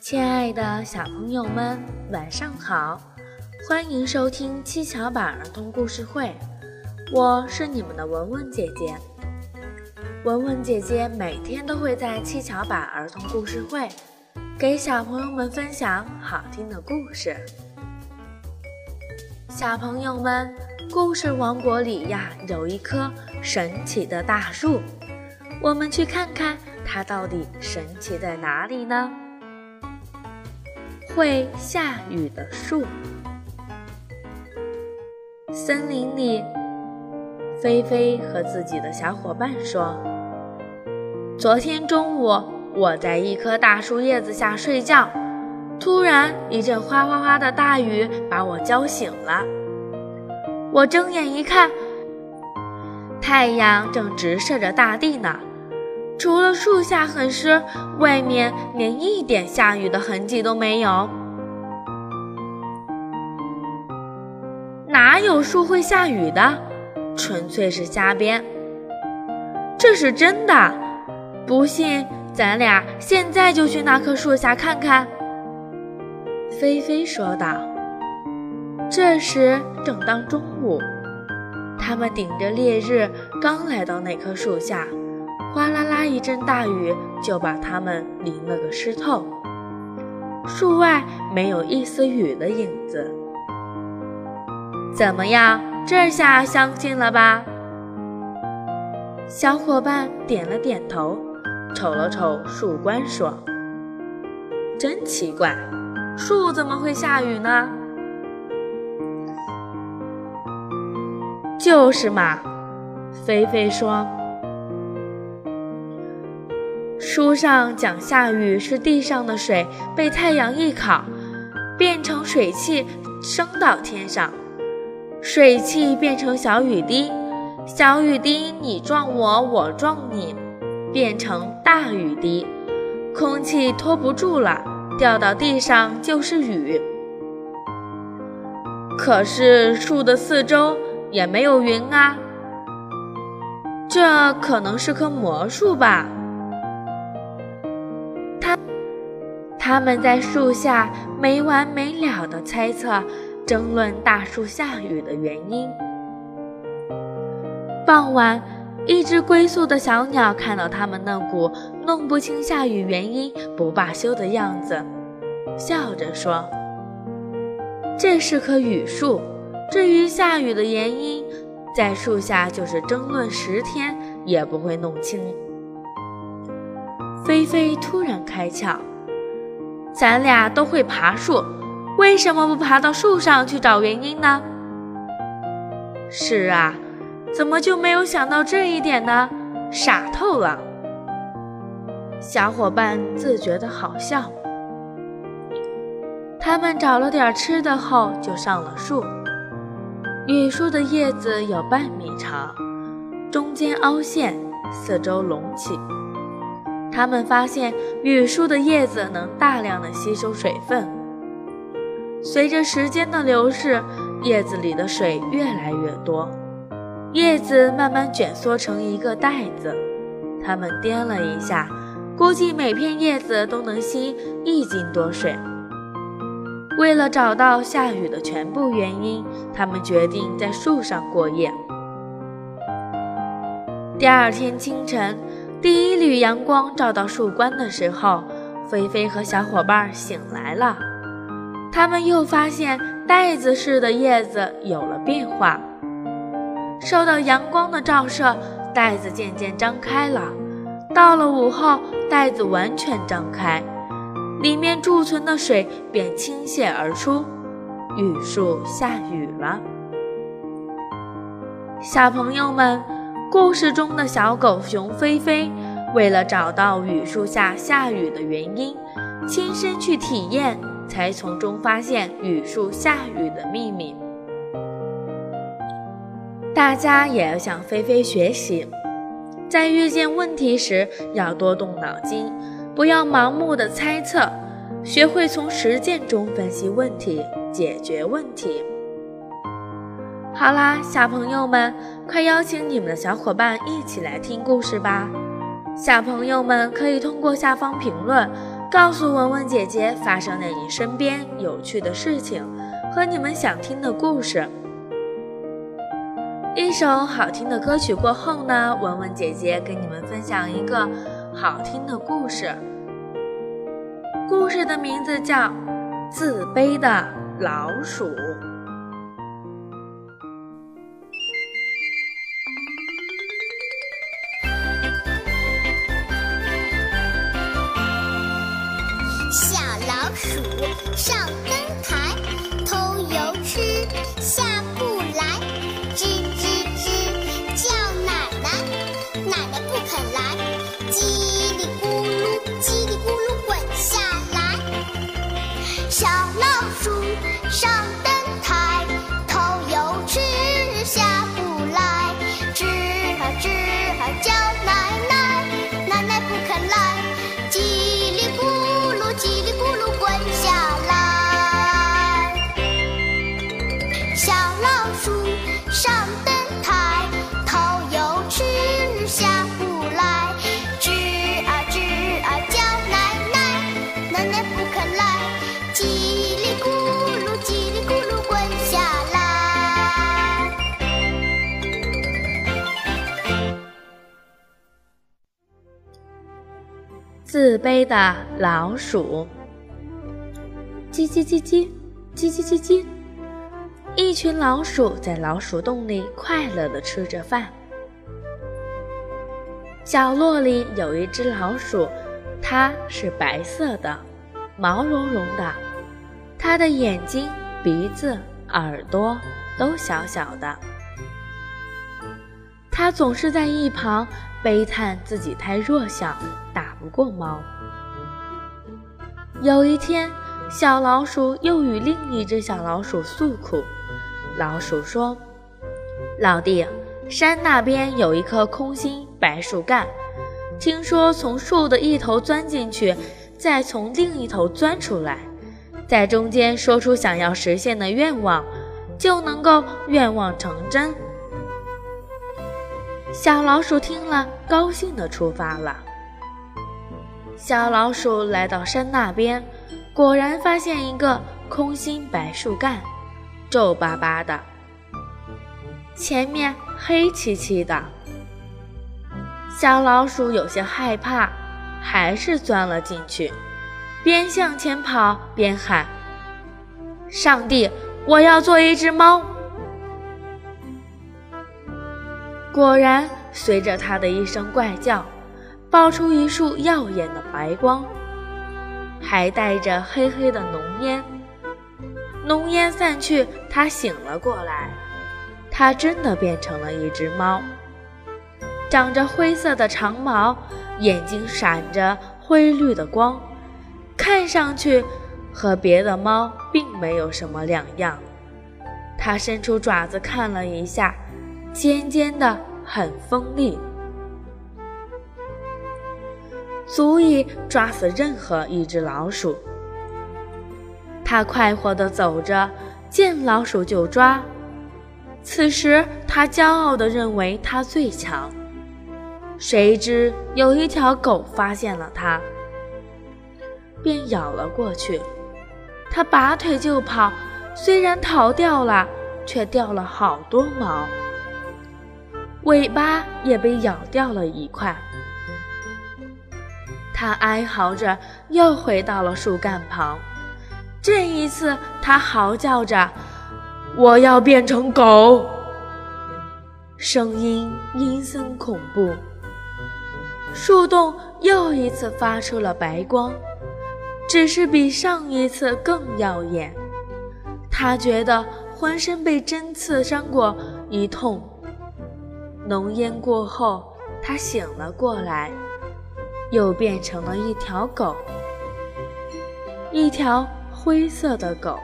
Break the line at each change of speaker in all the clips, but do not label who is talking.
亲爱的小朋友们，晚上好！欢迎收听七巧板儿童故事会，我是你们的文文姐姐。文文姐姐每天都会在七巧板儿童故事会给小朋友们分享好听的故事。小朋友们，故事王国里呀有一棵神奇的大树，我们去看看它到底神奇在哪里呢？会下雨的树。森林里，菲菲和自己的小伙伴说：“昨天中午，我在一棵大树叶子下睡觉，突然一阵哗哗哗的大雨把我浇醒了。我睁眼一看，太阳正直射着大地呢。除了树下很湿，外面连一点下雨的痕迹都没有。哪有树会下雨的？纯粹是瞎编。这是真的，不信咱俩现在就去那棵树下看看。”菲菲说道。这时正当中午，他们顶着烈日刚来到那棵树下。哗啦啦，一阵大雨就把他们淋了个湿透。树外没有一丝雨的影子。怎么样，这下相信了吧？小伙伴点了点头，瞅了瞅树冠，说：“真奇怪，树怎么会下雨呢？”就是嘛，菲菲说。书上讲，下雨是地上的水被太阳一烤，变成水汽升到天上，水汽变成小雨滴，小雨滴你撞我，我撞你，变成大雨滴，空气拖不住了，掉到地上就是雨。可是树的四周也没有云啊，这可能是棵魔术吧。他们在树下没完没了的猜测、争论大树下雨的原因。傍晚，一只归宿的小鸟看到他们那股弄不清下雨原因、不罢休的样子，笑着说：“这是棵雨树。至于下雨的原因，在树下就是争论十天也不会弄清。”菲菲突然开窍。咱俩都会爬树，为什么不爬到树上去找原因呢？是啊，怎么就没有想到这一点呢？傻透了！小伙伴自觉的好笑。他们找了点吃的后，就上了树。雨树的叶子有半米长，中间凹陷，四周隆起。他们发现雨树的叶子能大量的吸收水分。随着时间的流逝，叶子里的水越来越多，叶子慢慢卷缩成一个袋子。他们掂了一下，估计每片叶子都能吸一斤多水。为了找到下雨的全部原因，他们决定在树上过夜。第二天清晨。第一缕阳光照到树冠的时候，菲菲和小伙伴醒来了。他们又发现袋子似的叶子有了变化。受到阳光的照射，袋子渐渐张开了。到了午后，袋子完全张开，里面贮存的水便倾泻而出。雨树下雨了，小朋友们。故事中的小狗熊菲菲，为了找到雨树下下雨的原因，亲身去体验，才从中发现雨树下雨的秘密。大家也要向菲菲学习，在遇见问题时要多动脑筋，不要盲目的猜测，学会从实践中分析问题，解决问题。好啦，小朋友们，快邀请你们的小伙伴一起来听故事吧！小朋友们可以通过下方评论，告诉文文姐姐发生在你身边有趣的事情和你们想听的故事。一首好听的歌曲过后呢，文文姐姐跟你们分享一个好听的故事。故事的名字叫《自卑的老鼠》。
上
自卑的老鼠，叽叽叽叽，叽叽叽叽，一群老鼠在老鼠洞里快乐地吃着饭。角落里有一只老鼠，它是白色的，毛茸茸的，它的眼睛、鼻子、耳朵都小小的。它总是在一旁悲叹自己太弱小，打不过猫。有一天，小老鼠又与另一只小老鼠诉苦。老鼠说：“老弟，山那边有一棵空心白树干，听说从树的一头钻进去，再从另一头钻出来，在中间说出想要实现的愿望，就能够愿望成真。”小老鼠听了，高兴地出发了。小老鼠来到山那边，果然发现一个空心白树干，皱巴巴的，前面黑漆漆的。小老鼠有些害怕，还是钻了进去，边向前跑边喊：“上帝，我要做一只猫！”果然，随着它的一声怪叫，爆出一束耀眼的白光，还带着黑黑的浓烟。浓烟散去，它醒了过来，它真的变成了一只猫，长着灰色的长毛，眼睛闪着灰绿的光，看上去和别的猫并没有什么两样。它伸出爪子看了一下。尖尖的，很锋利，足以抓死任何一只老鼠。它快活地走着，见老鼠就抓。此时，它骄傲地认为它最强。谁知有一条狗发现了它，便咬了过去。它拔腿就跑，虽然逃掉了，却掉了好多毛。尾巴也被咬掉了一块，它哀嚎着又回到了树干旁。这一次，它嚎叫着：“我要变成狗！”声音阴森恐怖。树洞又一次发出了白光，只是比上一次更耀眼。他觉得浑身被针刺伤过一痛。浓烟过后，他醒了过来，又变成了一条狗，一条灰色的狗。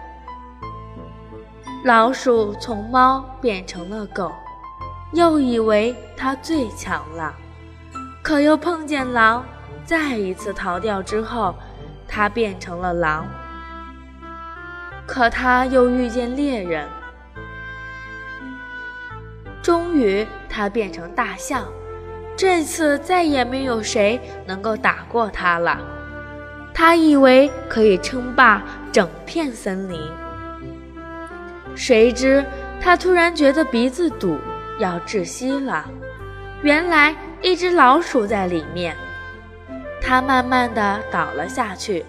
老鼠从猫变成了狗，又以为它最强了，可又碰见狼，再一次逃掉之后，它变成了狼。可它又遇见猎人。终于，它变成大象。这次再也没有谁能够打过它了。他以为可以称霸整片森林，谁知他突然觉得鼻子堵，要窒息了。原来一只老鼠在里面，他慢慢的倒了下去，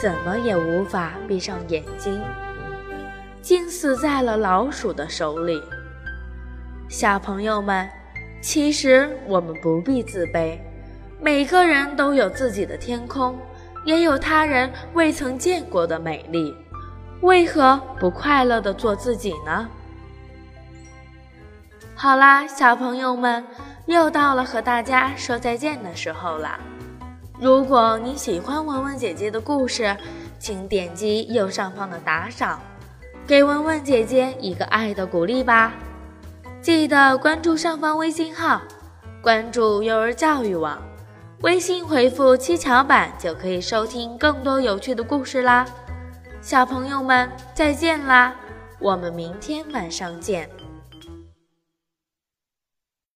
怎么也无法闭上眼睛，竟死在了老鼠的手里。小朋友们，其实我们不必自卑，每个人都有自己的天空。也有他人未曾见过的美丽，为何不快乐的做自己呢？好啦，小朋友们，又到了和大家说再见的时候了。如果你喜欢文文姐姐的故事，请点击右上方的打赏，给文文姐姐一个爱的鼓励吧。记得关注上方微信号，关注幼儿教育网。微信回复“七巧板”就可以收听更多有趣的故事啦，小朋友们再见啦，我们明天晚上见。